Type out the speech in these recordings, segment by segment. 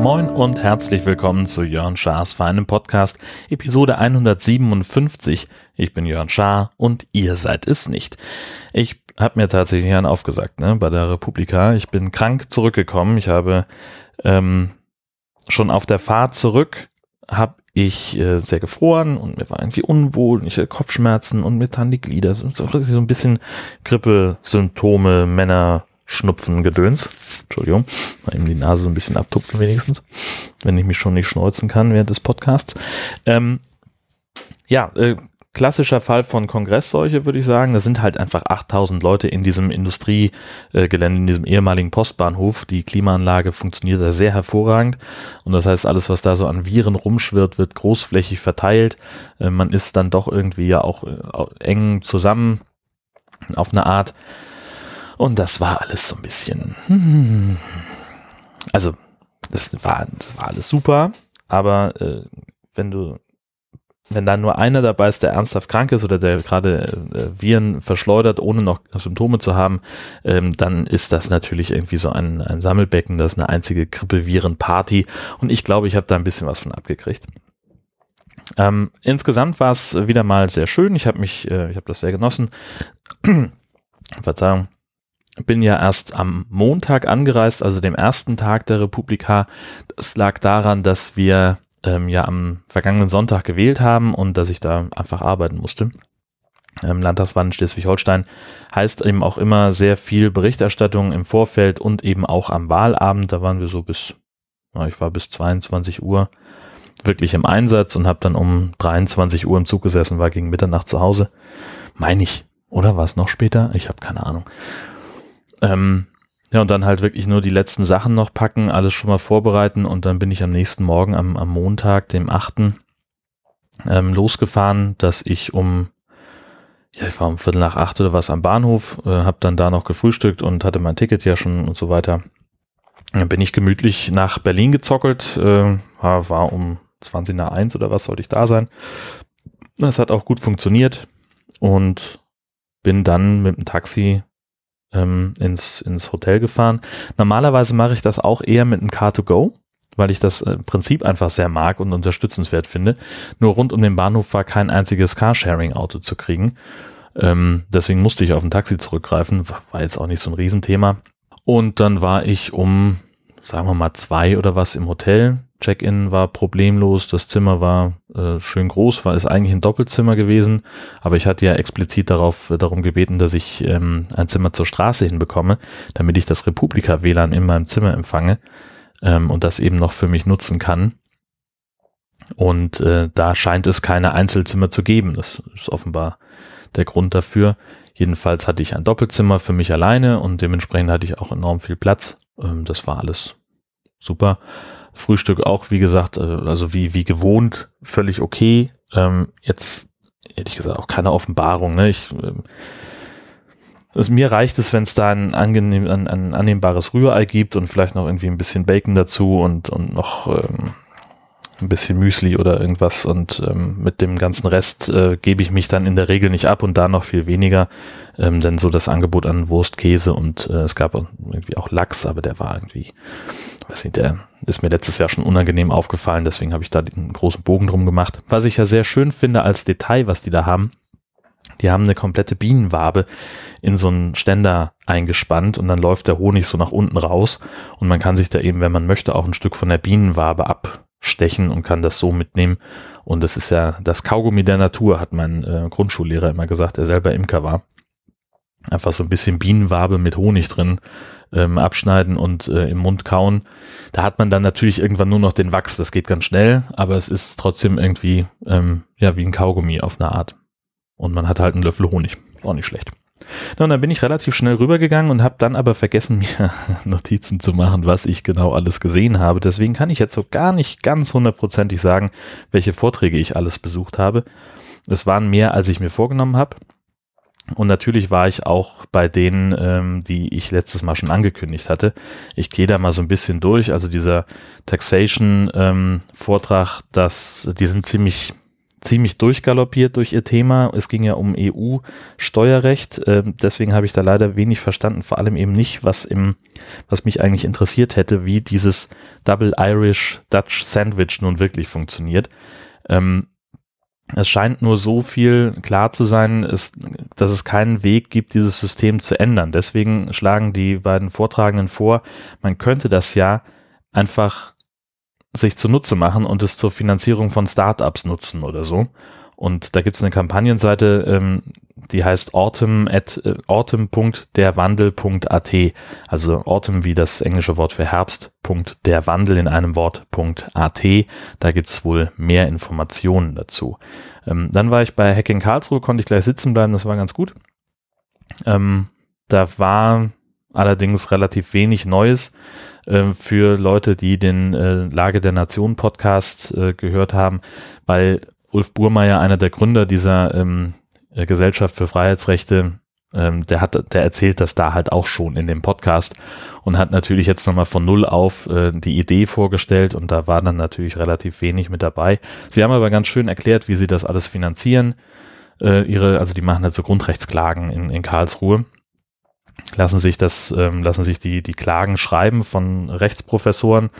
Moin und herzlich willkommen zu Jörn Schars feinem Podcast, Episode 157. Ich bin Jörn Schaar und ihr seid es nicht. Ich habe mir tatsächlich einen aufgesagt ne, bei der Republika. Ich bin krank zurückgekommen. Ich habe ähm, schon auf der Fahrt zurück habe ich äh, sehr gefroren und mir war irgendwie unwohl und ich hatte Kopfschmerzen und mir taten die Glieder. So, so ein bisschen Grippesymptome, Männer, Schnupfen, Gedöns. Entschuldigung, mal eben die Nase so ein bisschen abtupfen wenigstens, wenn ich mich schon nicht schneuzen kann während des Podcasts. Ähm, ja, äh, klassischer Fall von Kongressseuche, würde ich sagen. Da sind halt einfach 8000 Leute in diesem Industriegelände, in diesem ehemaligen Postbahnhof. Die Klimaanlage funktioniert da sehr hervorragend. Und das heißt, alles, was da so an Viren rumschwirrt, wird großflächig verteilt. Äh, man ist dann doch irgendwie ja auch äh, eng zusammen auf eine Art. Und das war alles so ein bisschen, hm. also das war, das war alles super, aber äh, wenn du, wenn da nur einer dabei ist, der ernsthaft krank ist oder der gerade äh, Viren verschleudert, ohne noch Symptome zu haben, ähm, dann ist das natürlich irgendwie so ein, ein Sammelbecken, das ist eine einzige Grippeviren-Party und ich glaube, ich habe da ein bisschen was von abgekriegt. Ähm, insgesamt war es wieder mal sehr schön. Ich habe mich, äh, ich habe das sehr genossen. Verzeihung bin ja erst am Montag angereist, also dem ersten Tag der Republika. Das lag daran, dass wir ähm, ja am vergangenen Sonntag gewählt haben und dass ich da einfach arbeiten musste. Ähm, Landtagswahl Schleswig-Holstein heißt eben auch immer sehr viel Berichterstattung im Vorfeld und eben auch am Wahlabend. Da waren wir so bis, na, ich war bis 22 Uhr wirklich im Einsatz und habe dann um 23 Uhr im Zug gesessen, war gegen Mitternacht zu Hause. Meine ich. Oder war es noch später? Ich habe keine Ahnung. Ähm, ja, und dann halt wirklich nur die letzten Sachen noch packen, alles schon mal vorbereiten und dann bin ich am nächsten Morgen, am, am Montag, dem 8., ähm, losgefahren, dass ich um, ja, ich war um Viertel nach acht oder was am Bahnhof, äh, habe dann da noch gefrühstückt und hatte mein Ticket ja schon und so weiter. Dann bin ich gemütlich nach Berlin gezockelt, äh, war, war um 20 nach eins oder was sollte ich da sein. Das hat auch gut funktioniert und bin dann mit dem Taxi ähm, ins, ins Hotel gefahren. Normalerweise mache ich das auch eher mit einem Car2Go, weil ich das im Prinzip einfach sehr mag und unterstützenswert finde. Nur rund um den Bahnhof war kein einziges Carsharing-Auto zu kriegen. Ähm, deswegen musste ich auf ein Taxi zurückgreifen. War jetzt auch nicht so ein Riesenthema. Und dann war ich um, sagen wir mal, zwei oder was im Hotel. Check-in war problemlos, das Zimmer war äh, schön groß, war ist eigentlich ein Doppelzimmer gewesen, aber ich hatte ja explizit darauf äh, darum gebeten, dass ich ähm, ein Zimmer zur Straße hinbekomme, damit ich das Republika WLAN in meinem Zimmer empfange ähm, und das eben noch für mich nutzen kann. Und äh, da scheint es keine Einzelzimmer zu geben. Das ist offenbar der Grund dafür. Jedenfalls hatte ich ein Doppelzimmer für mich alleine und dementsprechend hatte ich auch enorm viel Platz. Ähm, das war alles super. Frühstück auch, wie gesagt, äh, also wie, wie gewohnt, völlig okay. Ähm, jetzt hätte ich gesagt, auch keine Offenbarung. Ne? Ich, ähm, also mir reicht es, wenn es da ein, angenehm, ein, ein annehmbares Rührei gibt und vielleicht noch irgendwie ein bisschen Bacon dazu und, und noch ähm, ein bisschen Müsli oder irgendwas und ähm, mit dem ganzen Rest äh, gebe ich mich dann in der Regel nicht ab und da noch viel weniger, ähm, denn so das Angebot an Wurst, Käse und äh, es gab irgendwie auch Lachs, aber der war irgendwie, weiß nicht, der ist mir letztes Jahr schon unangenehm aufgefallen, deswegen habe ich da einen großen Bogen drum gemacht. Was ich ja sehr schön finde als Detail, was die da haben, die haben eine komplette Bienenwabe in so einen Ständer eingespannt und dann läuft der Honig so nach unten raus und man kann sich da eben, wenn man möchte, auch ein Stück von der Bienenwabe ab stechen und kann das so mitnehmen. Und das ist ja das Kaugummi der Natur, hat mein äh, Grundschullehrer immer gesagt, der selber Imker war. Einfach so ein bisschen Bienenwabe mit Honig drin ähm, abschneiden und äh, im Mund kauen. Da hat man dann natürlich irgendwann nur noch den Wachs, das geht ganz schnell, aber es ist trotzdem irgendwie ähm, ja wie ein Kaugummi auf eine Art. Und man hat halt einen Löffel Honig. Auch nicht schlecht. Na, und dann bin ich relativ schnell rübergegangen und habe dann aber vergessen, mir Notizen zu machen, was ich genau alles gesehen habe. Deswegen kann ich jetzt so gar nicht ganz hundertprozentig sagen, welche Vorträge ich alles besucht habe. Es waren mehr, als ich mir vorgenommen habe. Und natürlich war ich auch bei denen, ähm, die ich letztes Mal schon angekündigt hatte. Ich gehe da mal so ein bisschen durch. Also dieser Taxation-Vortrag, ähm, die sind ziemlich ziemlich durchgaloppiert durch ihr Thema. Es ging ja um EU-Steuerrecht. Äh, deswegen habe ich da leider wenig verstanden, vor allem eben nicht, was im, was mich eigentlich interessiert hätte, wie dieses Double Irish Dutch Sandwich nun wirklich funktioniert. Ähm, es scheint nur so viel klar zu sein, dass es keinen Weg gibt, dieses System zu ändern. Deswegen schlagen die beiden Vortragenden vor, man könnte das ja einfach sich zunutze machen und es zur Finanzierung von Startups nutzen oder so. Und da gibt es eine Kampagnenseite, ähm, die heißt autumn äh, autumn.derwandel.at. Also autumn wie das englische Wort für Herbst, Punkt der Wandel in einem Wort.at. Da gibt's wohl mehr Informationen dazu. Ähm, dann war ich bei Hacking Karlsruhe, konnte ich gleich sitzen bleiben, das war ganz gut. Ähm, da war allerdings relativ wenig Neues äh, für Leute, die den äh, Lage der Nation Podcast äh, gehört haben, weil Ulf Burmeier, einer der Gründer dieser ähm, äh, Gesellschaft für Freiheitsrechte, ähm, der hat, der erzählt das da halt auch schon in dem Podcast und hat natürlich jetzt nochmal von Null auf äh, die Idee vorgestellt und da war dann natürlich relativ wenig mit dabei. Sie haben aber ganz schön erklärt, wie sie das alles finanzieren. Äh, ihre, also die machen halt so Grundrechtsklagen in, in Karlsruhe lassen sich das, ähm, lassen sich die, die Klagen schreiben von Rechtsprofessoren.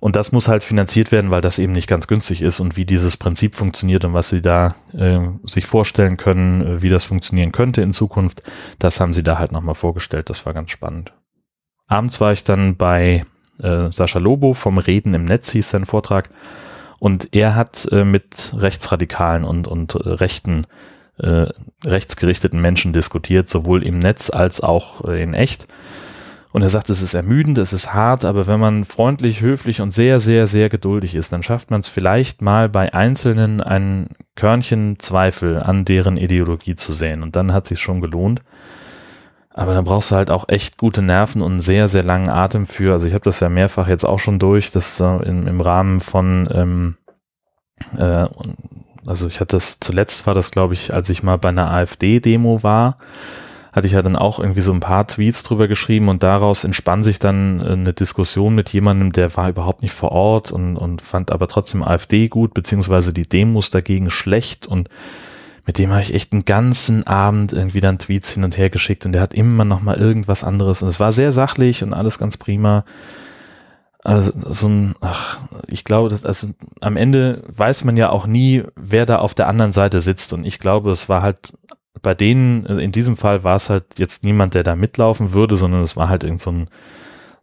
Und das muss halt finanziert werden, weil das eben nicht ganz günstig ist und wie dieses Prinzip funktioniert und was sie da äh, sich vorstellen können, äh, wie das funktionieren könnte in Zukunft, das haben sie da halt nochmal vorgestellt. Das war ganz spannend. Abends war ich dann bei äh, Sascha Lobo vom Reden im Netz, hieß sein Vortrag. Und er hat äh, mit Rechtsradikalen und, und äh, Rechten äh, rechtsgerichteten Menschen diskutiert, sowohl im Netz als auch äh, in echt. Und er sagt, es ist ermüdend, es ist hart, aber wenn man freundlich, höflich und sehr, sehr, sehr geduldig ist, dann schafft man es vielleicht mal bei Einzelnen ein Körnchen Zweifel an deren Ideologie zu sehen. Und dann hat sich schon gelohnt. Aber dann brauchst du halt auch echt gute Nerven und einen sehr, sehr langen Atem für. Also ich habe das ja mehrfach jetzt auch schon durch, dass äh, im, im Rahmen von ähm, äh, also ich hatte das, zuletzt war das, glaube ich, als ich mal bei einer AfD-Demo war, hatte ich ja dann auch irgendwie so ein paar Tweets drüber geschrieben und daraus entspann sich dann äh, eine Diskussion mit jemandem, der war überhaupt nicht vor Ort und, und fand aber trotzdem AfD gut, beziehungsweise die Demos dagegen schlecht und mit dem habe ich echt einen ganzen Abend irgendwie dann Tweets hin und her geschickt und der hat immer noch mal irgendwas anderes und es war sehr sachlich und alles ganz prima also so ein, ach, ich glaube, dass also am Ende weiß man ja auch nie, wer da auf der anderen Seite sitzt. Und ich glaube, es war halt bei denen, in diesem Fall war es halt jetzt niemand, der da mitlaufen würde, sondern es war halt irgend so ein,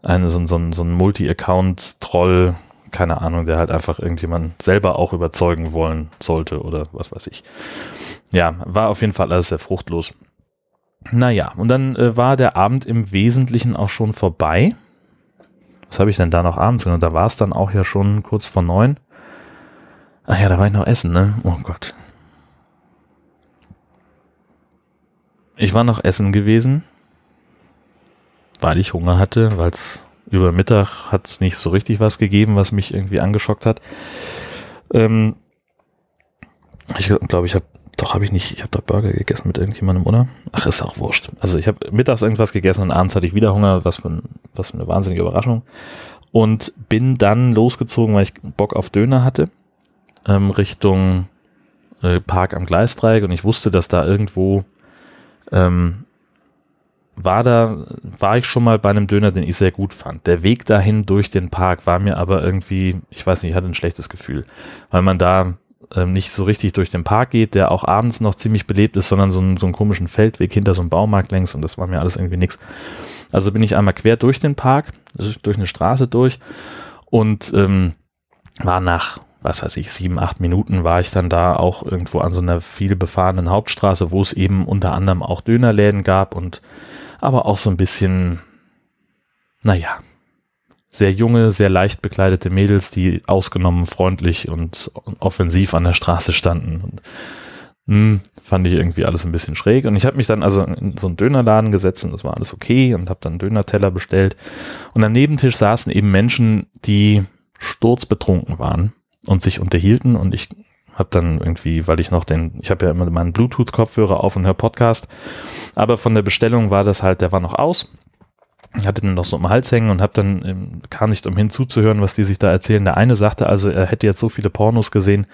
eine, so ein, so ein, so ein Multi-Account-Troll, keine Ahnung, der halt einfach irgendjemand selber auch überzeugen wollen sollte oder was weiß ich. Ja, war auf jeden Fall alles sehr fruchtlos. Naja, und dann äh, war der Abend im Wesentlichen auch schon vorbei was habe ich denn da noch abends gemacht? Da war es dann auch ja schon kurz vor neun. Ach ja, da war ich noch essen, ne? Oh Gott. Ich war noch essen gewesen, weil ich Hunger hatte, weil es über Mittag hat es nicht so richtig was gegeben, was mich irgendwie angeschockt hat. Ähm, ich glaube, ich habe doch, habe ich nicht. Ich habe doch Burger gegessen mit irgendjemandem, oder? Ach, ist auch wurscht. Also ich habe mittags irgendwas gegessen und abends hatte ich wieder Hunger. Was für, ein, was für eine wahnsinnige Überraschung. Und bin dann losgezogen, weil ich Bock auf Döner hatte, ähm, Richtung äh, Park am Gleisdreieck. Und ich wusste, dass da irgendwo ähm, war da, war ich schon mal bei einem Döner, den ich sehr gut fand. Der Weg dahin durch den Park war mir aber irgendwie, ich weiß nicht, ich hatte ein schlechtes Gefühl, weil man da ähm, nicht so richtig durch den Park geht, der auch abends noch ziemlich belebt ist, sondern so, ein, so einen komischen Feldweg hinter so einem Baumarkt längs und das war mir alles irgendwie nix. Also bin ich einmal quer durch den Park, also durch eine Straße durch und ähm, war nach, was weiß ich, sieben, acht Minuten war ich dann da auch irgendwo an so einer viel befahrenen Hauptstraße, wo es eben unter anderem auch Dönerläden gab und aber auch so ein bisschen, naja, sehr junge, sehr leicht bekleidete Mädels, die ausgenommen freundlich und offensiv an der Straße standen. Und, mh, hm, fand ich irgendwie alles ein bisschen schräg. Und ich habe mich dann also in so einen Dönerladen gesetzt und das war alles okay und habe dann einen Dönerteller bestellt. Und am Nebentisch saßen eben Menschen, die sturzbetrunken waren und sich unterhielten und ich habe dann irgendwie, weil ich noch den, ich habe ja immer meinen Bluetooth-Kopfhörer auf und höre Podcast, aber von der Bestellung war das halt, der war noch aus hatte den noch so im Hals hängen und habe dann ähm, kam nicht umhin zuzuhören, was die sich da erzählen. Der eine sagte also, er hätte jetzt so viele Pornos gesehen,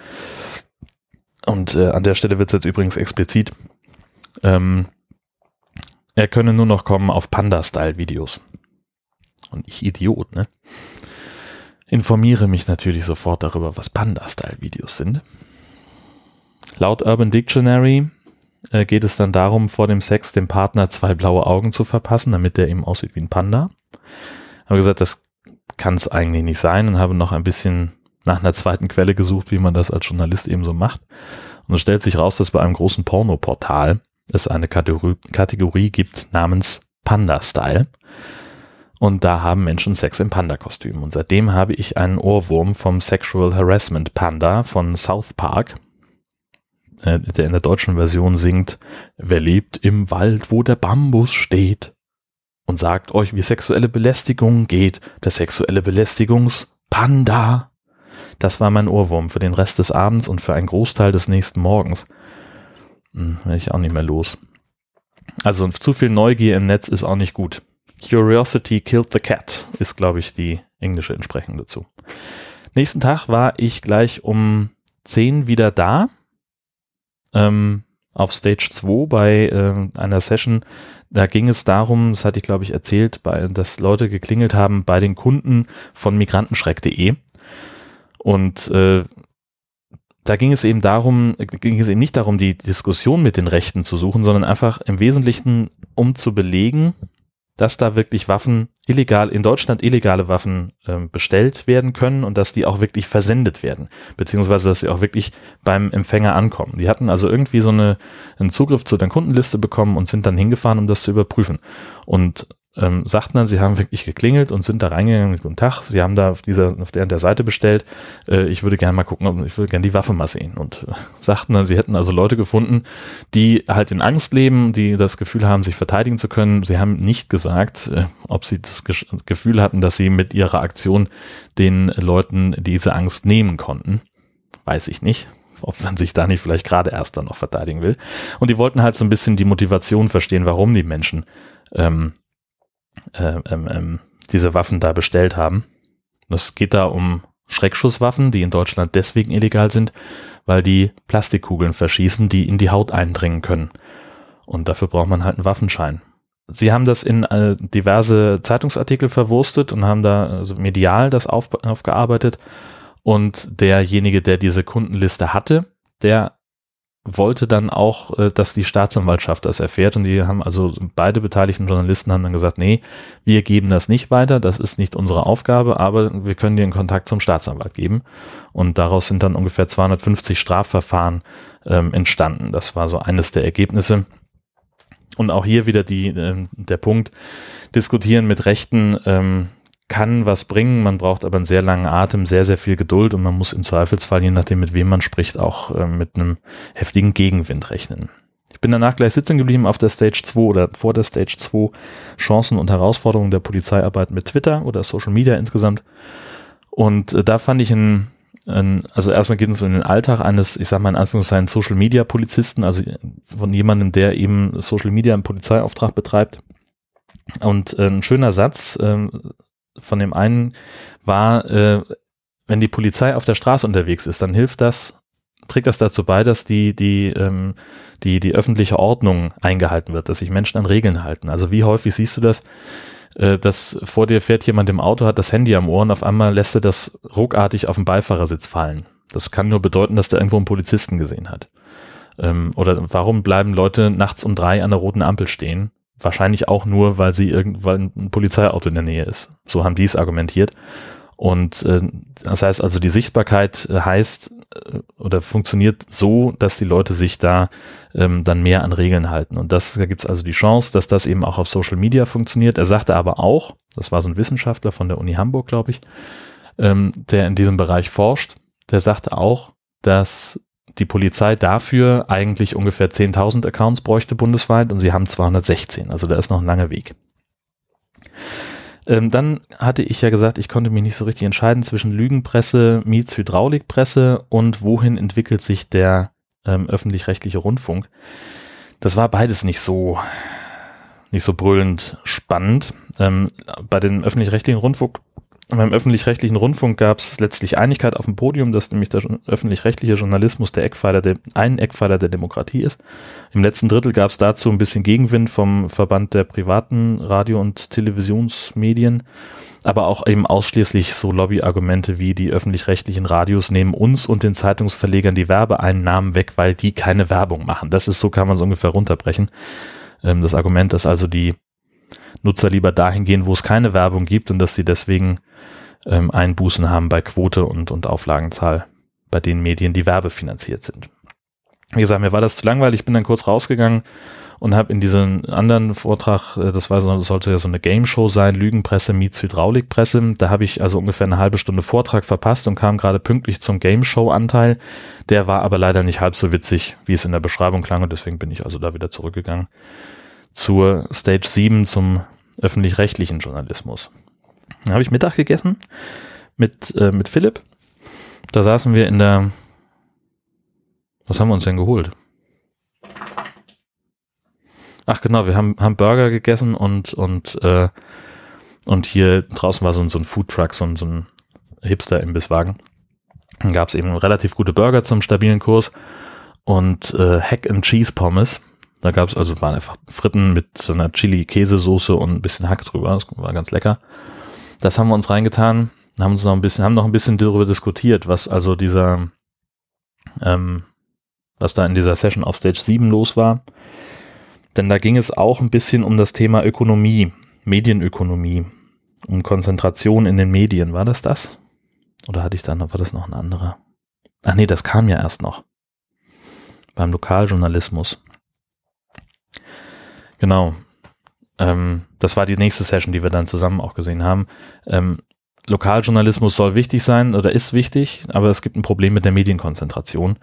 und äh, an der Stelle wird es jetzt übrigens explizit, ähm, er könne nur noch kommen auf Panda-Style-Videos. Und ich Idiot, ne? Informiere mich natürlich sofort darüber, was Panda-Style-Videos sind. Laut Urban Dictionary äh, geht es dann darum, vor dem Sex dem Partner zwei blaue Augen zu verpassen, damit der eben aussieht wie ein Panda. Habe gesagt, das kann es eigentlich nicht sein und habe noch ein bisschen nach einer zweiten Quelle gesucht, wie man das als Journalist eben so macht. Und es stellt sich raus, dass bei einem großen Pornoportal es eine Kategorie, Kategorie gibt namens Panda Style. Und da haben Menschen Sex im Panda-Kostüm. Und seitdem habe ich einen Ohrwurm vom Sexual Harassment Panda von South Park, der in der deutschen Version singt, wer lebt im Wald, wo der Bambus steht und sagt euch, wie sexuelle Belästigung geht, der sexuelle Belästigungspanda. Das war mein Ohrwurm für den Rest des Abends und für einen Großteil des nächsten Morgens. Hm, werde ich auch nicht mehr los. Also zu viel Neugier im Netz ist auch nicht gut. Curiosity killed the cat ist, glaube ich, die englische Entsprechung dazu. Nächsten Tag war ich gleich um 10 wieder da. Ähm, auf Stage 2 bei äh, einer Session. Da ging es darum, das hatte ich glaube ich erzählt, bei, dass Leute geklingelt haben bei den Kunden von migrantenschreck.de. Und äh, da ging es eben darum, ging es eben nicht darum, die Diskussion mit den Rechten zu suchen, sondern einfach im Wesentlichen, um zu belegen, dass da wirklich Waffen illegal, in Deutschland illegale Waffen äh, bestellt werden können und dass die auch wirklich versendet werden, beziehungsweise dass sie auch wirklich beim Empfänger ankommen. Die hatten also irgendwie so eine, einen Zugriff zu der Kundenliste bekommen und sind dann hingefahren, um das zu überprüfen. Und ähm, sagten dann, sie haben wirklich geklingelt und sind da reingegangen, guten Tag, sie haben da auf dieser, auf der, der Seite bestellt, äh, ich würde gerne mal gucken, ich würde gerne die Waffe mal sehen und äh, sagten dann, sie hätten also Leute gefunden, die halt in Angst leben, die das Gefühl haben, sich verteidigen zu können. Sie haben nicht gesagt, äh, ob sie das Ge Gefühl hatten, dass sie mit ihrer Aktion den Leuten diese Angst nehmen konnten. Weiß ich nicht ob man sich da nicht vielleicht gerade erst dann noch verteidigen will. Und die wollten halt so ein bisschen die Motivation verstehen, warum die Menschen ähm, äh, ähm, ähm, diese Waffen da bestellt haben. Es geht da um Schreckschusswaffen, die in Deutschland deswegen illegal sind, weil die Plastikkugeln verschießen, die in die Haut eindringen können. Und dafür braucht man halt einen Waffenschein. Sie haben das in äh, diverse Zeitungsartikel verwurstet und haben da also medial das auf, aufgearbeitet. Und derjenige, der diese Kundenliste hatte, der wollte dann auch, äh, dass die Staatsanwaltschaft das erfährt und die haben also beide beteiligten Journalisten haben dann gesagt, nee, wir geben das nicht weiter, das ist nicht unsere Aufgabe, aber wir können dir einen Kontakt zum Staatsanwalt geben und daraus sind dann ungefähr 250 Strafverfahren ähm, entstanden. Das war so eines der Ergebnisse. Und auch hier wieder die, äh, der Punkt, diskutieren mit Rechten, ähm, kann was bringen, man braucht aber einen sehr langen Atem, sehr, sehr viel Geduld und man muss im Zweifelsfall, je nachdem mit wem man spricht, auch äh, mit einem heftigen Gegenwind rechnen. Ich bin danach gleich sitzen geblieben auf der Stage 2 oder vor der Stage 2 Chancen und Herausforderungen der Polizeiarbeit mit Twitter oder Social Media insgesamt. Und äh, da fand ich ein, also erstmal geht es um den Alltag eines, ich sag mal in Anführungszeichen, Social Media Polizisten, also von jemandem, der eben Social Media im Polizeiauftrag betreibt. Und äh, ein schöner Satz, äh, von dem einen war, äh, wenn die Polizei auf der Straße unterwegs ist, dann hilft das, trägt das dazu bei, dass die, die, ähm, die, die öffentliche Ordnung eingehalten wird, dass sich Menschen an Regeln halten. Also wie häufig siehst du das, äh, dass vor dir fährt jemand im Auto, hat das Handy am Ohr und auf einmal lässt er das ruckartig auf den Beifahrersitz fallen. Das kann nur bedeuten, dass der irgendwo einen Polizisten gesehen hat. Ähm, oder warum bleiben Leute nachts um drei an der roten Ampel stehen? Wahrscheinlich auch nur, weil sie irgendwann ein Polizeiauto in der Nähe ist. So haben die es argumentiert. Und äh, das heißt also, die Sichtbarkeit äh, heißt äh, oder funktioniert so, dass die Leute sich da ähm, dann mehr an Regeln halten. Und das, da gibt es also die Chance, dass das eben auch auf Social Media funktioniert. Er sagte aber auch, das war so ein Wissenschaftler von der Uni Hamburg, glaube ich, ähm, der in diesem Bereich forscht, der sagte auch, dass die Polizei dafür eigentlich ungefähr 10.000 Accounts bräuchte bundesweit und sie haben 216. Also da ist noch ein langer Weg. Ähm, dann hatte ich ja gesagt, ich konnte mich nicht so richtig entscheiden zwischen Lügenpresse, Miets Hydraulikpresse und wohin entwickelt sich der ähm, öffentlich-rechtliche Rundfunk. Das war beides nicht so nicht so brüllend spannend. Ähm, bei dem öffentlich-rechtlichen Rundfunk beim öffentlich-rechtlichen Rundfunk gab es letztlich Einigkeit auf dem Podium, dass nämlich der öffentlich-rechtliche Journalismus der Eckpfeiler der, ein Eckpfeiler der Demokratie ist. Im letzten Drittel gab es dazu ein bisschen Gegenwind vom Verband der privaten Radio- und Televisionsmedien, aber auch eben ausschließlich so Lobbyargumente wie die öffentlich-rechtlichen Radios nehmen uns und den Zeitungsverlegern die Werbeeinnahmen weg, weil die keine Werbung machen. Das ist so, kann man es ungefähr runterbrechen. Ähm, das Argument, dass also die Nutzer lieber dahin gehen, wo es keine Werbung gibt und dass sie deswegen ähm, Einbußen haben bei Quote und, und Auflagenzahl bei den Medien, die werbefinanziert sind. Wie gesagt, mir war das zu langweilig, ich bin dann kurz rausgegangen und habe in diesem anderen Vortrag, äh, das war so, das sollte ja so eine Game Show sein, Lügenpresse meets Hydraulikpresse, da habe ich also ungefähr eine halbe Stunde Vortrag verpasst und kam gerade pünktlich zum Game Show Anteil. Der war aber leider nicht halb so witzig, wie es in der Beschreibung klang und deswegen bin ich also da wieder zurückgegangen zur Stage 7 zum öffentlich-rechtlichen Journalismus. Da habe ich Mittag gegessen mit, äh, mit Philipp. Da saßen wir in der, was haben wir uns denn geholt? Ach genau, wir haben, haben Burger gegessen und, und, äh, und hier draußen war so, so ein Foodtruck, so, so ein Hipster-Imbisswagen. Dann gab es eben relativ gute Burger zum stabilen Kurs und äh, Hack and Cheese Pommes da gab es also, waren einfach Fritten mit so einer Chili-Käsesoße und ein bisschen Hack drüber. Das war ganz lecker. Das haben wir uns reingetan, haben uns noch ein bisschen, haben noch ein bisschen darüber diskutiert, was also dieser, ähm, was da in dieser Session auf Stage 7 los war. Denn da ging es auch ein bisschen um das Thema Ökonomie, Medienökonomie, um Konzentration in den Medien. War das das? Oder hatte ich da noch, war das noch ein anderer? Ach nee, das kam ja erst noch. Beim Lokaljournalismus. Genau. Ähm, das war die nächste Session, die wir dann zusammen auch gesehen haben. Ähm, Lokaljournalismus soll wichtig sein oder ist wichtig, aber es gibt ein Problem mit der Medienkonzentration.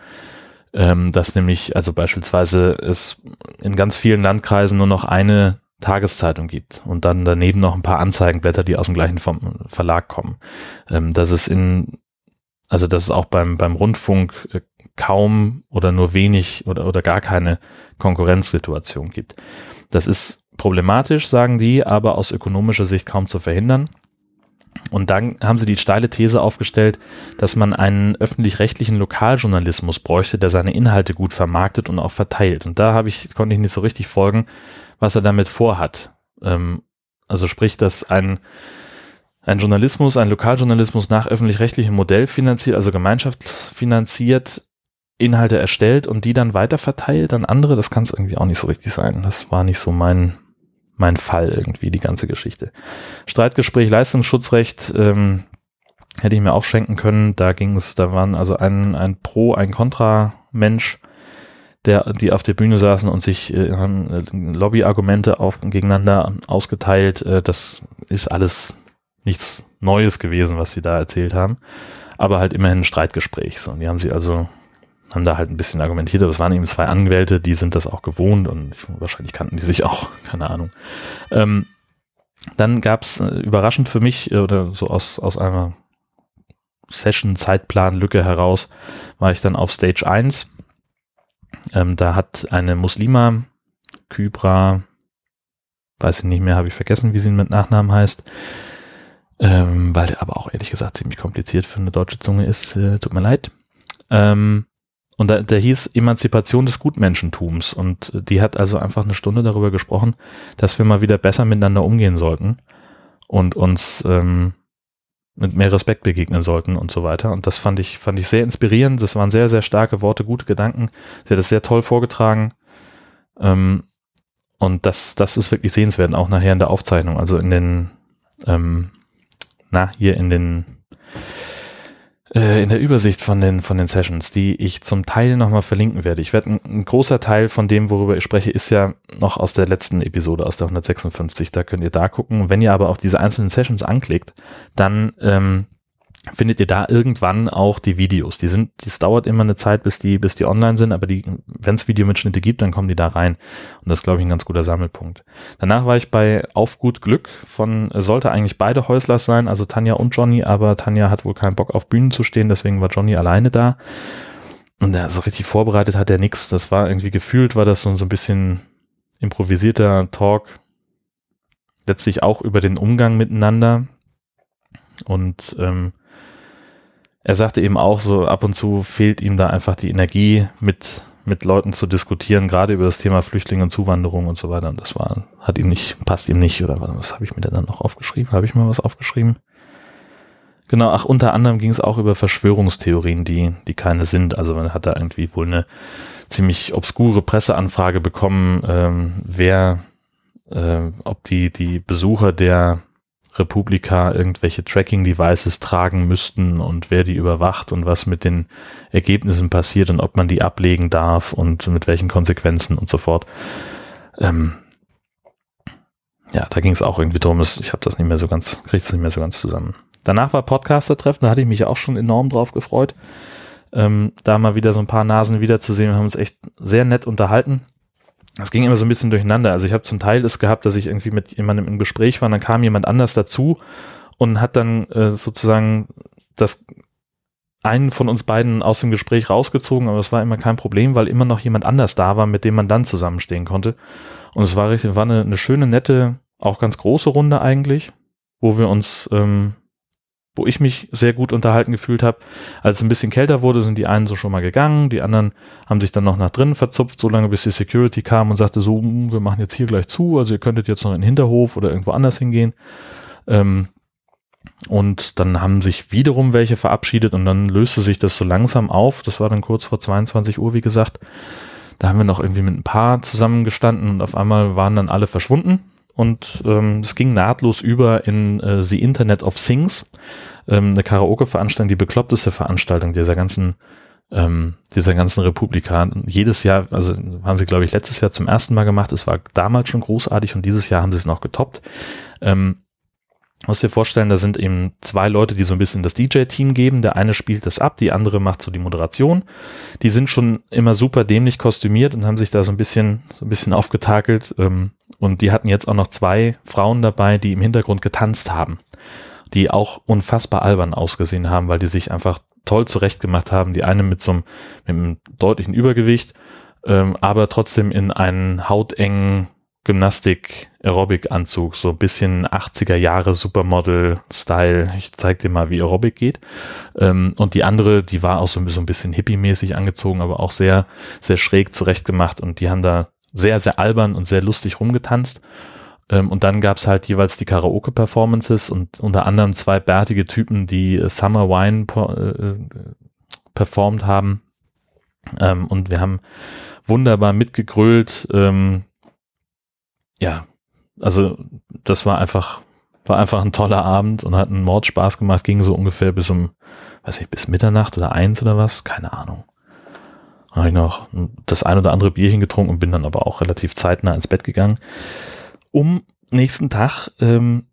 Ähm, dass nämlich, also beispielsweise es in ganz vielen Landkreisen nur noch eine Tageszeitung gibt und dann daneben noch ein paar Anzeigenblätter, die aus dem gleichen Verlag kommen. Ähm, dass es in, also dass es auch beim, beim Rundfunk äh, kaum oder nur wenig oder, oder gar keine Konkurrenzsituation gibt. Das ist problematisch, sagen die, aber aus ökonomischer Sicht kaum zu verhindern. Und dann haben sie die steile These aufgestellt, dass man einen öffentlich-rechtlichen Lokaljournalismus bräuchte, der seine Inhalte gut vermarktet und auch verteilt. Und da habe ich, konnte ich nicht so richtig folgen, was er damit vorhat. Ähm, also sprich, dass ein, ein Journalismus, ein Lokaljournalismus nach öffentlich-rechtlichem Modell finanziert, also gemeinschaftsfinanziert, Inhalte erstellt und die dann weiterverteilt an andere, das kann es irgendwie auch nicht so richtig sein. Das war nicht so mein, mein Fall irgendwie, die ganze Geschichte. Streitgespräch, Leistungsschutzrecht, ähm, hätte ich mir auch schenken können. Da ging es, da waren also ein, ein Pro, ein Contra-Mensch, der, die auf der Bühne saßen und sich äh, haben äh, Lobbyargumente auf, gegeneinander ausgeteilt. Äh, das ist alles nichts Neues gewesen, was sie da erzählt haben. Aber halt immerhin ein Streitgespräch. So, und die haben sie also haben da halt ein bisschen argumentiert, aber es waren eben zwei Anwälte, die sind das auch gewohnt und ich, wahrscheinlich kannten die sich auch, keine Ahnung. Ähm, dann gab es äh, überraschend für mich äh, oder so aus, aus einer Session-Zeitplan-Lücke heraus, war ich dann auf Stage 1. Ähm, da hat eine Muslima, Kybra, weiß ich nicht mehr, habe ich vergessen, wie sie mit Nachnamen heißt, ähm, weil aber auch ehrlich gesagt ziemlich kompliziert für eine deutsche Zunge ist, äh, tut mir leid. Ähm, und da, der hieß Emanzipation des Gutmenschentums. Und die hat also einfach eine Stunde darüber gesprochen, dass wir mal wieder besser miteinander umgehen sollten und uns ähm, mit mehr Respekt begegnen sollten und so weiter. Und das fand ich, fand ich sehr inspirierend. Das waren sehr, sehr starke Worte, gute Gedanken. Sie hat es sehr toll vorgetragen. Ähm, und das, das ist wirklich sehenswert, auch nachher in der Aufzeichnung. Also in den, ähm, na, hier in den in der Übersicht von den, von den Sessions, die ich zum Teil nochmal verlinken werde. Ich werde ein, ein, großer Teil von dem, worüber ich spreche, ist ja noch aus der letzten Episode, aus der 156. Da könnt ihr da gucken. Wenn ihr aber auf diese einzelnen Sessions anklickt, dann ähm, findet ihr da irgendwann auch die Videos. Die sind, das dauert immer eine Zeit, bis die, bis die online sind, aber die, wenn es Videomitschnitte gibt, dann kommen die da rein. Und das ist, glaube ich, ein ganz guter Sammelpunkt. Danach war ich bei Auf gut Glück von, sollte eigentlich beide Häuslers sein, also Tanja und Johnny, aber Tanja hat wohl keinen Bock auf Bühnen zu stehen, deswegen war Johnny alleine da. Und da so richtig vorbereitet hat er nichts. Das war irgendwie gefühlt, war das so, so ein bisschen improvisierter Talk. Letztlich auch über den Umgang miteinander Und ähm, er sagte eben auch so, ab und zu fehlt ihm da einfach die Energie, mit, mit Leuten zu diskutieren, gerade über das Thema Flüchtlinge und Zuwanderung und so weiter. Und das war, hat ihm nicht, passt ihm nicht, oder was habe ich mir denn dann noch aufgeschrieben? Habe ich mal was aufgeschrieben? Genau, ach, unter anderem ging es auch über Verschwörungstheorien, die, die keine sind. Also man hat da irgendwie wohl eine ziemlich obskure Presseanfrage bekommen, ähm, wer, äh, ob die, die Besucher der Republika irgendwelche Tracking-Devices tragen müssten und wer die überwacht und was mit den Ergebnissen passiert und ob man die ablegen darf und mit welchen Konsequenzen und so fort. Ähm, ja, da ging es auch irgendwie drum. Ich habe das nicht mehr so ganz, kriege es nicht mehr so ganz zusammen. Danach war Podcaster-Treffen, da hatte ich mich auch schon enorm drauf gefreut. Ähm, da mal wieder so ein paar Nasen wiederzusehen. Wir haben uns echt sehr nett unterhalten. Es ging immer so ein bisschen durcheinander. Also ich habe zum Teil es gehabt, dass ich irgendwie mit jemandem im Gespräch war, und dann kam jemand anders dazu und hat dann äh, sozusagen das einen von uns beiden aus dem Gespräch rausgezogen, aber es war immer kein Problem, weil immer noch jemand anders da war, mit dem man dann zusammenstehen konnte. Und es war richtig, war eine, eine schöne, nette, auch ganz große Runde eigentlich, wo wir uns ähm, wo ich mich sehr gut unterhalten gefühlt habe. Als es ein bisschen kälter wurde, sind die einen so schon mal gegangen, die anderen haben sich dann noch nach drinnen verzupft, solange bis die Security kam und sagte so, hm, wir machen jetzt hier gleich zu, also ihr könntet jetzt noch in den Hinterhof oder irgendwo anders hingehen. Ähm, und dann haben sich wiederum welche verabschiedet und dann löste sich das so langsam auf. Das war dann kurz vor 22 Uhr, wie gesagt. Da haben wir noch irgendwie mit ein paar zusammengestanden und auf einmal waren dann alle verschwunden und ähm, es ging nahtlos über in äh, The Internet of Things, ähm, eine Karaoke-Veranstaltung, die bekloppteste Veranstaltung dieser ganzen ähm, dieser ganzen Republika. Jedes Jahr, also haben sie, glaube ich, letztes Jahr zum ersten Mal gemacht. Es war damals schon großartig und dieses Jahr haben sie es noch getoppt. Ähm, muss dir vorstellen, da sind eben zwei Leute, die so ein bisschen das DJ-Team geben. Der eine spielt das ab, die andere macht so die Moderation. Die sind schon immer super dämlich kostümiert und haben sich da so ein bisschen, so ein bisschen aufgetakelt. Ähm, und die hatten jetzt auch noch zwei Frauen dabei, die im Hintergrund getanzt haben, die auch unfassbar albern ausgesehen haben, weil die sich einfach toll zurechtgemacht haben. Die eine mit so einem, mit einem deutlichen Übergewicht, ähm, aber trotzdem in einen hautengen Gymnastik-Aerobic-Anzug, so ein bisschen 80er Jahre Supermodel-Style. Ich zeig dir mal, wie Aerobic geht. Ähm, und die andere, die war auch so, so ein bisschen hippie-mäßig angezogen, aber auch sehr, sehr schräg zurechtgemacht und die haben da sehr, sehr albern und sehr lustig rumgetanzt. Ähm, und dann gab's halt jeweils die Karaoke-Performances und unter anderem zwei bärtige Typen, die Summer Wine äh, performt haben. Ähm, und wir haben wunderbar mitgegrölt. Ähm, ja, also das war einfach, war einfach ein toller Abend und hat einen Mord Spaß gemacht, ging so ungefähr bis um, weiß ich, bis Mitternacht oder eins oder was, keine Ahnung. Habe ich noch das ein oder andere Bierchen getrunken und bin dann aber auch relativ zeitnah ins Bett gegangen, um nächsten Tag ähm,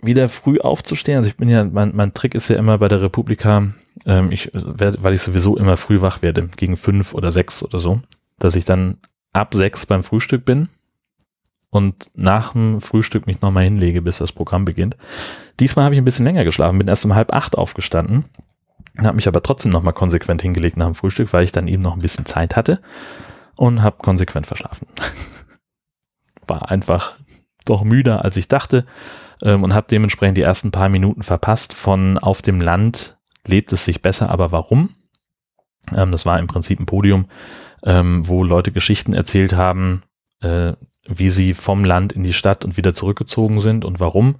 wieder früh aufzustehen. Also ich bin ja, mein, mein Trick ist ja immer bei der Republika, ähm, ich, weil ich sowieso immer früh wach werde, gegen fünf oder sechs oder so, dass ich dann ab sechs beim Frühstück bin und nach dem Frühstück mich nochmal hinlege, bis das Programm beginnt. Diesmal habe ich ein bisschen länger geschlafen, bin erst um halb acht aufgestanden, habe mich aber trotzdem nochmal konsequent hingelegt nach dem Frühstück, weil ich dann eben noch ein bisschen Zeit hatte und habe konsequent verschlafen. War einfach doch müder, als ich dachte ähm, und habe dementsprechend die ersten paar Minuten verpasst von auf dem Land lebt es sich besser, aber warum? Ähm, das war im Prinzip ein Podium, ähm, wo Leute Geschichten erzählt haben, äh, wie sie vom Land in die Stadt und wieder zurückgezogen sind und warum.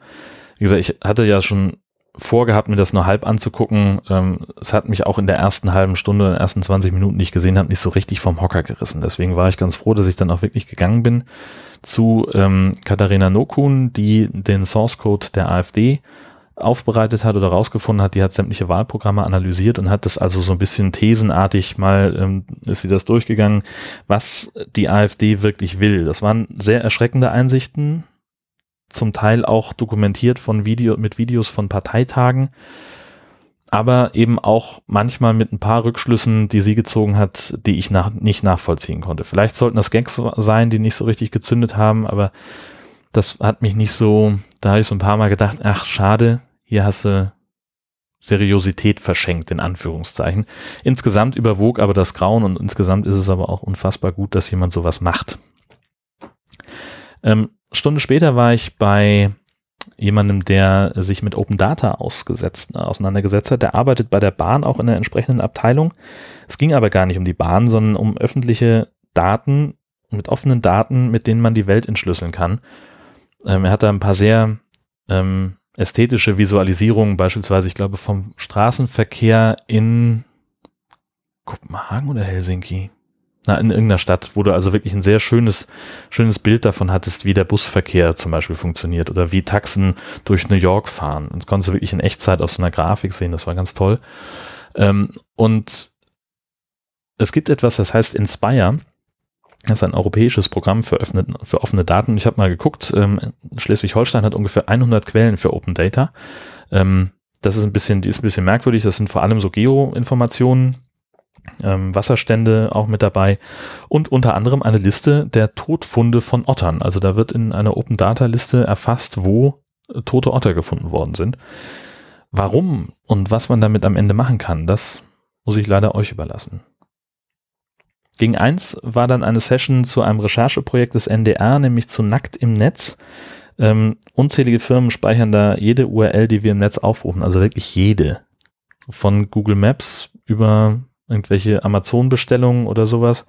Wie gesagt, ich hatte ja schon vorgehabt, mir das nur halb anzugucken. Ähm, es hat mich auch in der ersten halben Stunde, in den ersten 20 Minuten, die ich gesehen habe, nicht so richtig vom Hocker gerissen. Deswegen war ich ganz froh, dass ich dann auch wirklich gegangen bin zu ähm, Katharina Nokun, die den Source Code der AfD aufbereitet hat oder rausgefunden hat, die hat sämtliche Wahlprogramme analysiert und hat das also so ein bisschen thesenartig mal, ähm, ist sie das durchgegangen, was die AfD wirklich will. Das waren sehr erschreckende Einsichten, zum Teil auch dokumentiert von Video, mit Videos von Parteitagen, aber eben auch manchmal mit ein paar Rückschlüssen, die sie gezogen hat, die ich nach, nicht nachvollziehen konnte. Vielleicht sollten das Gags sein, die nicht so richtig gezündet haben, aber das hat mich nicht so, da habe ich so ein paar Mal gedacht, ach schade, hier hast du Seriosität verschenkt, in Anführungszeichen. Insgesamt überwog aber das Grauen und insgesamt ist es aber auch unfassbar gut, dass jemand sowas macht. Ähm, Stunde später war ich bei jemandem, der sich mit Open Data ausgesetzt, auseinandergesetzt hat. Der arbeitet bei der Bahn auch in der entsprechenden Abteilung. Es ging aber gar nicht um die Bahn, sondern um öffentliche Daten, mit offenen Daten, mit denen man die Welt entschlüsseln kann. Ähm, er hat da ein paar sehr ähm, ästhetische Visualisierungen, beispielsweise, ich glaube, vom Straßenverkehr in Kopenhagen oder Helsinki. Na, in irgendeiner Stadt, wo du also wirklich ein sehr schönes, schönes Bild davon hattest, wie der Busverkehr zum Beispiel funktioniert oder wie Taxen durch New York fahren. Und das konntest du wirklich in Echtzeit aus so einer Grafik sehen, das war ganz toll. Ähm, und es gibt etwas, das heißt Inspire. Das ist ein europäisches Programm für, öffne, für offene Daten. Ich habe mal geguckt, ähm, Schleswig-Holstein hat ungefähr 100 Quellen für Open Data. Ähm, das ist ein bisschen, die ist ein bisschen merkwürdig. Das sind vor allem so Geo-Informationen, ähm, Wasserstände auch mit dabei und unter anderem eine Liste der Todfunde von Ottern. Also da wird in einer Open Data Liste erfasst, wo äh, tote Otter gefunden worden sind. Warum und was man damit am Ende machen kann, das muss ich leider euch überlassen. Gegen eins war dann eine Session zu einem Rechercheprojekt des NDR, nämlich zu Nackt im Netz. Ähm, unzählige Firmen speichern da jede URL, die wir im Netz aufrufen, also wirklich jede. Von Google Maps über irgendwelche Amazon-Bestellungen oder sowas.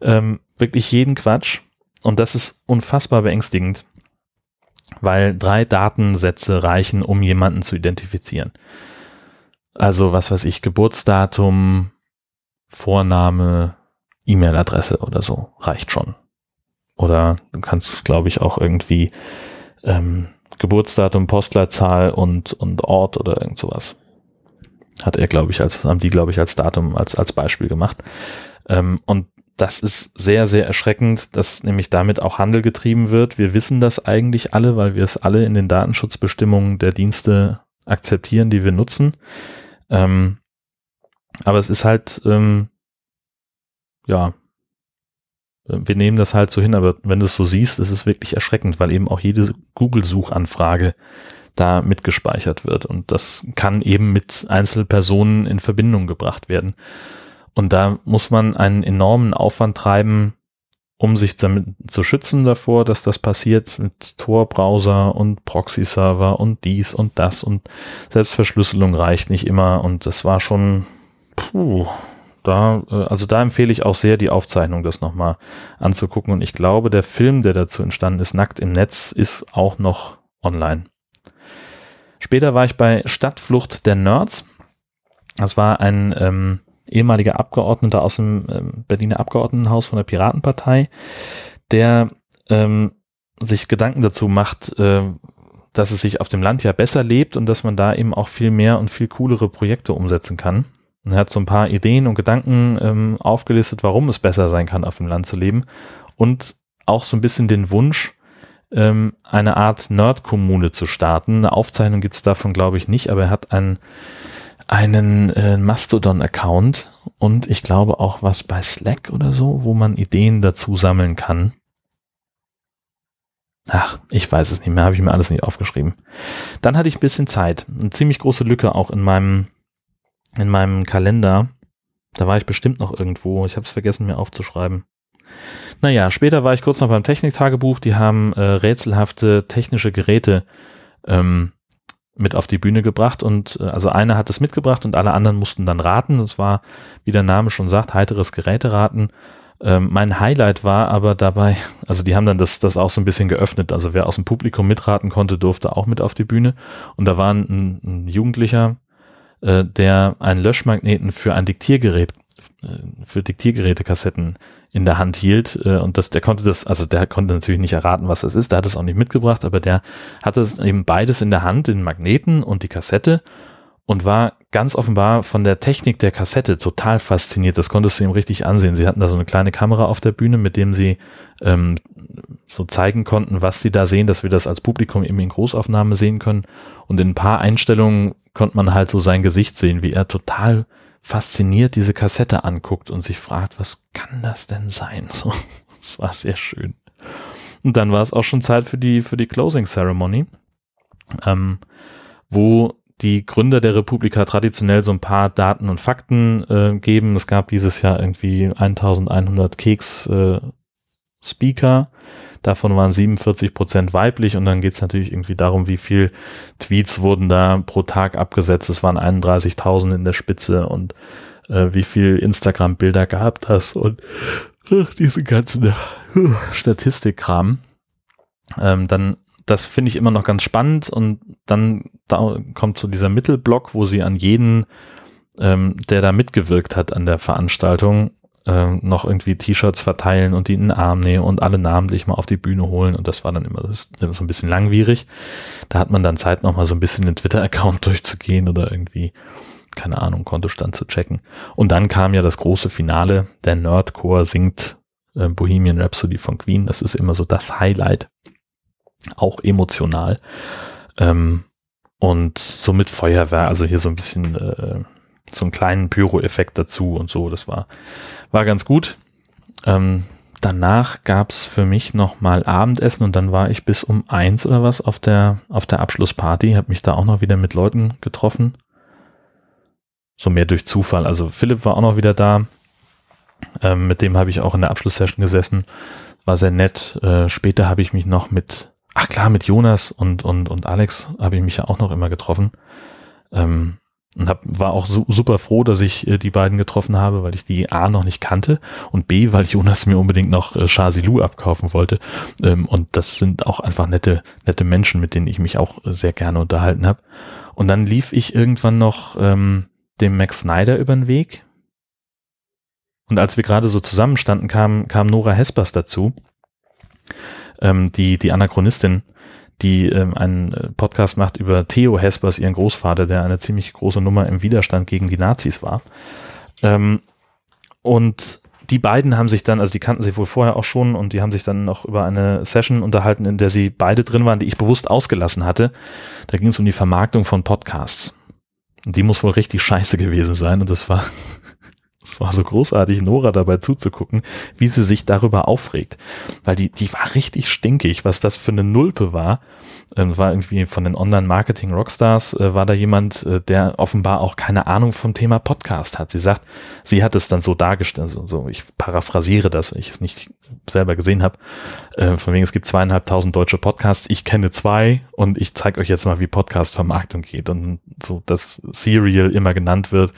Ähm, wirklich jeden Quatsch. Und das ist unfassbar beängstigend, weil drei Datensätze reichen, um jemanden zu identifizieren. Also was weiß ich, Geburtsdatum, Vorname, E-Mail-Adresse oder so reicht schon. Oder du kannst, glaube ich, auch irgendwie ähm, Geburtsdatum, Postleitzahl und, und Ort oder irgend sowas. Hat er, glaube ich, als, haben die, glaube ich, als Datum, als, als Beispiel gemacht. Ähm, und das ist sehr, sehr erschreckend, dass nämlich damit auch Handel getrieben wird. Wir wissen das eigentlich alle, weil wir es alle in den Datenschutzbestimmungen der Dienste akzeptieren, die wir nutzen. Ähm, aber es ist halt, ähm, ja, wir nehmen das halt so hin, aber wenn du es so siehst, ist es wirklich erschreckend, weil eben auch jede Google-Suchanfrage da mitgespeichert wird. Und das kann eben mit Einzelpersonen in Verbindung gebracht werden. Und da muss man einen enormen Aufwand treiben, um sich damit zu schützen davor, dass das passiert mit Tor-Browser und Proxy-Server und dies und das und Selbstverschlüsselung reicht nicht immer und das war schon, puh, da, äh, also da empfehle ich auch sehr, die Aufzeichnung das nochmal anzugucken und ich glaube, der Film, der dazu entstanden ist, Nackt im Netz, ist auch noch online. Später war ich bei Stadtflucht der Nerds. Das war ein ähm, ehemaliger Abgeordneter aus dem ähm, Berliner Abgeordnetenhaus von der Piratenpartei, der ähm, sich Gedanken dazu macht, äh, dass es sich auf dem Land ja besser lebt und dass man da eben auch viel mehr und viel coolere Projekte umsetzen kann. Und er hat so ein paar Ideen und Gedanken ähm, aufgelistet, warum es besser sein kann, auf dem Land zu leben. Und auch so ein bisschen den Wunsch, ähm, eine Art Nerd-Kommune zu starten. Eine Aufzeichnung gibt es davon, glaube ich, nicht, aber er hat einen, einen äh, Mastodon-Account und ich glaube auch was bei Slack oder so, wo man Ideen dazu sammeln kann. Ach, ich weiß es nicht mehr, habe ich mir alles nicht aufgeschrieben. Dann hatte ich ein bisschen Zeit, eine ziemlich große Lücke auch in meinem, in meinem Kalender. Da war ich bestimmt noch irgendwo. Ich habe es vergessen, mir aufzuschreiben. Naja, später war ich kurz noch beim Techniktagebuch. Die haben äh, rätselhafte technische Geräte ähm, mit auf die Bühne gebracht und äh, also einer hat es mitgebracht und alle anderen mussten dann raten. Das war, wie der Name schon sagt, heiteres Geräteraten. Ähm, mein Highlight war aber dabei, also die haben dann das, das auch so ein bisschen geöffnet. Also wer aus dem Publikum mitraten konnte, durfte auch mit auf die Bühne. Und da war ein, ein Jugendlicher, äh, der einen Löschmagneten für ein Diktiergerät, äh, für Diktiergerätekassetten in der Hand hielt äh, und das, der konnte das, also der konnte natürlich nicht erraten, was das ist, der hat es auch nicht mitgebracht, aber der hatte eben beides in der Hand, den Magneten und die Kassette und war ganz offenbar von der Technik der Kassette total fasziniert. Das konntest du ihm richtig ansehen. Sie hatten da so eine kleine Kamera auf der Bühne, mit dem sie ähm, so zeigen konnten, was sie da sehen, dass wir das als Publikum eben in Großaufnahme sehen können. Und in ein paar Einstellungen konnte man halt so sein Gesicht sehen, wie er total fasziniert diese Kassette anguckt und sich fragt, was kann das denn sein? So, das war sehr schön. Und dann war es auch schon Zeit für die, für die Closing Ceremony, ähm, wo die Gründer der Republika traditionell so ein paar Daten und Fakten äh, geben. Es gab dieses Jahr irgendwie 1100 Keks, äh, Speaker. Davon waren 47 Prozent weiblich und dann geht es natürlich irgendwie darum, wie viel Tweets wurden da pro Tag abgesetzt. Es waren 31.000 in der Spitze und äh, wie viel Instagram-Bilder gab das und äh, diese ganzen äh, Statistikkram. Ähm, dann, das finde ich immer noch ganz spannend und dann da kommt so dieser Mittelblock, wo sie an jeden, ähm, der da mitgewirkt hat an der Veranstaltung, äh, noch irgendwie T-Shirts verteilen und die in den Arm nehmen und alle namentlich mal auf die Bühne holen und das war dann immer, das so ein bisschen langwierig. Da hat man dann Zeit noch mal so ein bisschen den Twitter-Account durchzugehen oder irgendwie, keine Ahnung, Kontostand zu checken. Und dann kam ja das große Finale, der Nerdcore singt äh, Bohemian Rhapsody von Queen, das ist immer so das Highlight, auch emotional. Ähm, und so mit Feuerwehr, also hier so ein bisschen äh, so einen kleinen Pyro-Effekt dazu und so. Das war, war ganz gut. Ähm, danach gab's für mich nochmal Abendessen und dann war ich bis um eins oder was auf der, auf der Abschlussparty, habe mich da auch noch wieder mit Leuten getroffen. So mehr durch Zufall. Also Philipp war auch noch wieder da. Ähm, mit dem habe ich auch in der Abschlusssession gesessen. War sehr nett. Äh, später habe ich mich noch mit, ach klar, mit Jonas und, und, und Alex habe ich mich ja auch noch immer getroffen. Ähm, und hab, war auch su super froh, dass ich äh, die beiden getroffen habe, weil ich die A noch nicht kannte und B, weil Jonas mir unbedingt noch äh, Shazilu abkaufen wollte. Ähm, und das sind auch einfach nette, nette Menschen, mit denen ich mich auch sehr gerne unterhalten habe. Und dann lief ich irgendwann noch ähm, dem Max Snyder über den Weg. Und als wir gerade so zusammenstanden, kam, kam Nora Hespers dazu, ähm, die, die Anachronistin, die ähm, einen äh, Podcast macht über Theo Hespers, ihren Großvater, der eine ziemlich große Nummer im Widerstand gegen die Nazis war. Ähm, und die beiden haben sich dann, also die kannten sich wohl vorher auch schon und die haben sich dann noch über eine Session unterhalten, in der sie beide drin waren, die ich bewusst ausgelassen hatte. Da ging es um die Vermarktung von Podcasts. Und die muss wohl richtig scheiße gewesen sein und das war es war so großartig, Nora dabei zuzugucken, wie sie sich darüber aufregt. Weil die, die war richtig stinkig, was das für eine Nulpe war. Ähm, war irgendwie von den Online-Marketing-Rockstars, äh, war da jemand, äh, der offenbar auch keine Ahnung vom Thema Podcast hat. Sie sagt, sie hat es dann so dargestellt, so, so ich paraphrasiere das, weil ich es nicht selber gesehen habe. Äh, von wegen, es gibt zweieinhalbtausend deutsche Podcasts, ich kenne zwei und ich zeige euch jetzt mal, wie Podcast-Vermarktung geht. Und so, dass Serial immer genannt wird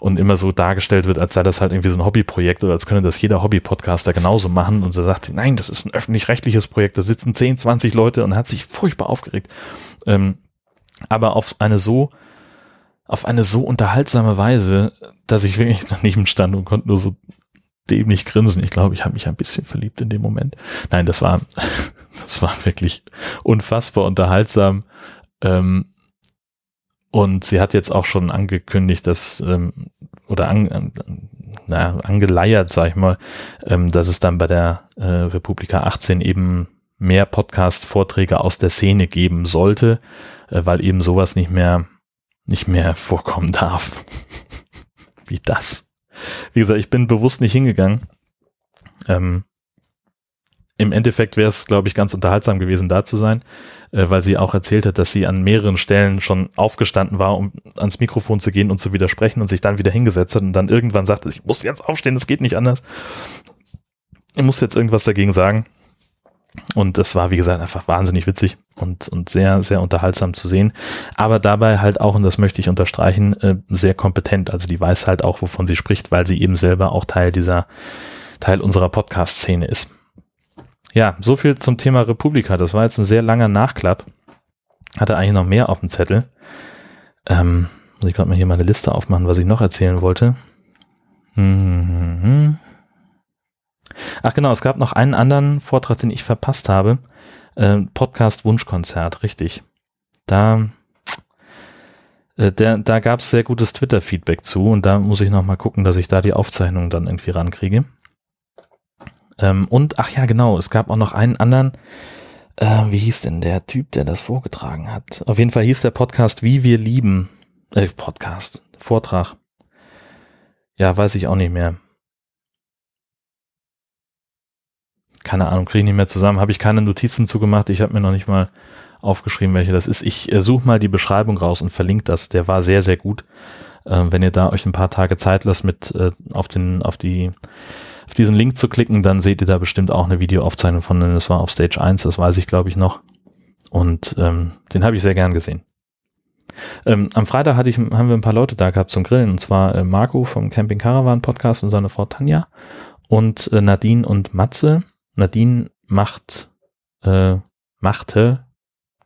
und immer so dargestellt wird, als sei das halt irgendwie so ein Hobbyprojekt oder als könne das jeder Hobby-Podcaster genauso machen. Und so sagt, nein, das ist ein öffentlich-rechtliches Projekt, da sitzen 10, 20 Leute und hat sich furchtbar aufgeregt. Ähm, aber auf eine so, auf eine so unterhaltsame Weise, dass ich wirklich daneben stand und konnte nur so dämlich grinsen. Ich glaube, ich habe mich ein bisschen verliebt in dem Moment. Nein, das war, das war wirklich unfassbar unterhaltsam. Ähm, und sie hat jetzt auch schon angekündigt, dass, ähm, oder an, an, na, angeleiert, sag ich mal, ähm, dass es dann bei der äh, Republika 18 eben mehr Podcast-Vorträge aus der Szene geben sollte, äh, weil eben sowas nicht mehr, nicht mehr vorkommen darf. Wie das. Wie gesagt, ich bin bewusst nicht hingegangen. Ähm, Im Endeffekt wäre es, glaube ich, ganz unterhaltsam gewesen, da zu sein äh, weil sie auch erzählt hat, dass sie an mehreren Stellen schon aufgestanden war, um ans Mikrofon zu gehen und zu widersprechen und sich dann wieder hingesetzt hat und dann irgendwann sagte, ich muss jetzt aufstehen, es geht nicht anders. Ich muss jetzt irgendwas dagegen sagen. Und das war, wie gesagt, einfach wahnsinnig witzig und, und sehr, sehr unterhaltsam zu sehen. Aber dabei halt auch, und das möchte ich unterstreichen, äh, sehr kompetent. Also die weiß halt auch, wovon sie spricht, weil sie eben selber auch Teil dieser, Teil unserer Podcast-Szene ist. Ja, so viel zum Thema Republika. Das war jetzt ein sehr langer Nachklapp. Hatte eigentlich noch mehr auf dem Zettel. Ähm, ich gerade mal hier meine Liste aufmachen, was ich noch erzählen wollte. Mhm. Ach genau, es gab noch einen anderen Vortrag, den ich verpasst habe. Äh, Podcast Wunschkonzert, richtig. Da, äh, der, da gab es sehr gutes Twitter-Feedback zu und da muss ich noch mal gucken, dass ich da die Aufzeichnung dann irgendwie rankriege. Ähm, und, ach ja, genau, es gab auch noch einen anderen, äh, wie hieß denn der Typ, der das vorgetragen hat? Auf jeden Fall hieß der Podcast Wie wir lieben, äh, Podcast, Vortrag. Ja, weiß ich auch nicht mehr. Keine Ahnung, kriege ich nicht mehr zusammen. Habe ich keine Notizen zugemacht. Ich habe mir noch nicht mal aufgeschrieben, welche das ist. Ich äh, suche mal die Beschreibung raus und verlinke das. Der war sehr, sehr gut. Äh, wenn ihr da euch ein paar Tage Zeit lasst mit äh, auf den, auf die auf diesen Link zu klicken, dann seht ihr da bestimmt auch eine Videoaufzeichnung von, das war auf Stage 1, das weiß ich glaube ich noch. Und ähm, den habe ich sehr gern gesehen. Ähm, am Freitag hatte ich, haben wir ein paar Leute da gehabt zum Grillen, und zwar äh, Marco vom Camping Caravan Podcast und seine Frau Tanja und äh, Nadine und Matze. Nadine macht, äh, machte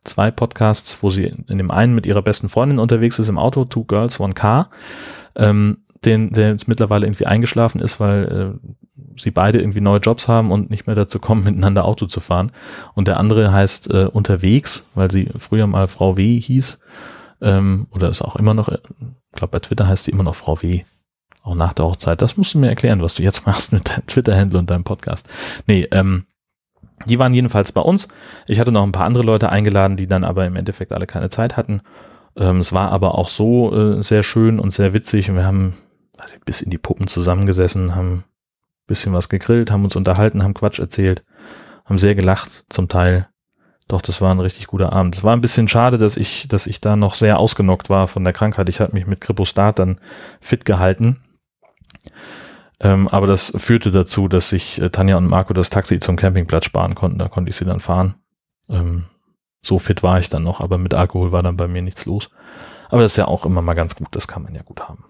zwei Podcasts, wo sie in dem einen mit ihrer besten Freundin unterwegs ist im Auto, Two Girls, One Car, ähm, den, der jetzt mittlerweile irgendwie eingeschlafen ist, weil äh, sie beide irgendwie neue Jobs haben und nicht mehr dazu kommen, miteinander Auto zu fahren. Und der andere heißt äh, Unterwegs, weil sie früher mal Frau W hieß ähm, oder ist auch immer noch, ich glaube bei Twitter heißt sie immer noch Frau W. Auch nach der Hochzeit. Das musst du mir erklären, was du jetzt machst mit deinem Twitter-Handle und deinem Podcast. Nee, ähm, die waren jedenfalls bei uns. Ich hatte noch ein paar andere Leute eingeladen, die dann aber im Endeffekt alle keine Zeit hatten. Ähm, es war aber auch so äh, sehr schön und sehr witzig und wir haben also bis in die Puppen zusammengesessen, haben bisschen was gegrillt, haben uns unterhalten, haben Quatsch erzählt, haben sehr gelacht zum Teil. Doch, das war ein richtig guter Abend. Es war ein bisschen schade, dass ich, dass ich da noch sehr ausgenockt war von der Krankheit. Ich hatte mich mit Kripostat dann fit gehalten. Ähm, aber das führte dazu, dass sich äh, Tanja und Marco das Taxi zum Campingplatz sparen konnten. Da konnte ich sie dann fahren. Ähm, so fit war ich dann noch, aber mit Alkohol war dann bei mir nichts los. Aber das ist ja auch immer mal ganz gut. Das kann man ja gut haben.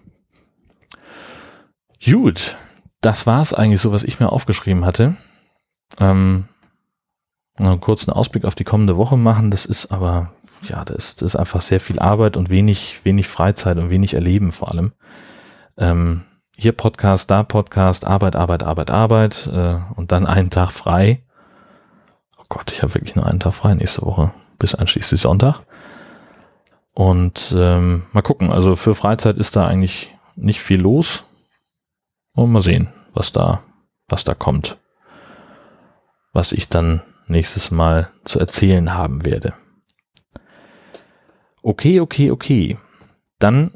Gut, das war es eigentlich so, was ich mir aufgeschrieben hatte. Ähm, einen kurzen Ausblick auf die kommende Woche machen. Das ist aber, ja, das ist, das ist einfach sehr viel Arbeit und wenig, wenig Freizeit und wenig Erleben vor allem. Ähm, hier Podcast, da Podcast, Arbeit, Arbeit, Arbeit, Arbeit äh, und dann einen Tag frei. Oh Gott, ich habe wirklich nur einen Tag frei nächste Woche, bis einschließlich Sonntag. Und ähm, mal gucken, also für Freizeit ist da eigentlich nicht viel los. Und mal sehen, was da, was da kommt. Was ich dann nächstes Mal zu erzählen haben werde. Okay, okay, okay. Dann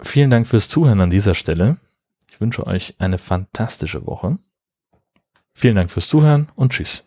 vielen Dank fürs Zuhören an dieser Stelle. Ich wünsche euch eine fantastische Woche. Vielen Dank fürs Zuhören und tschüss.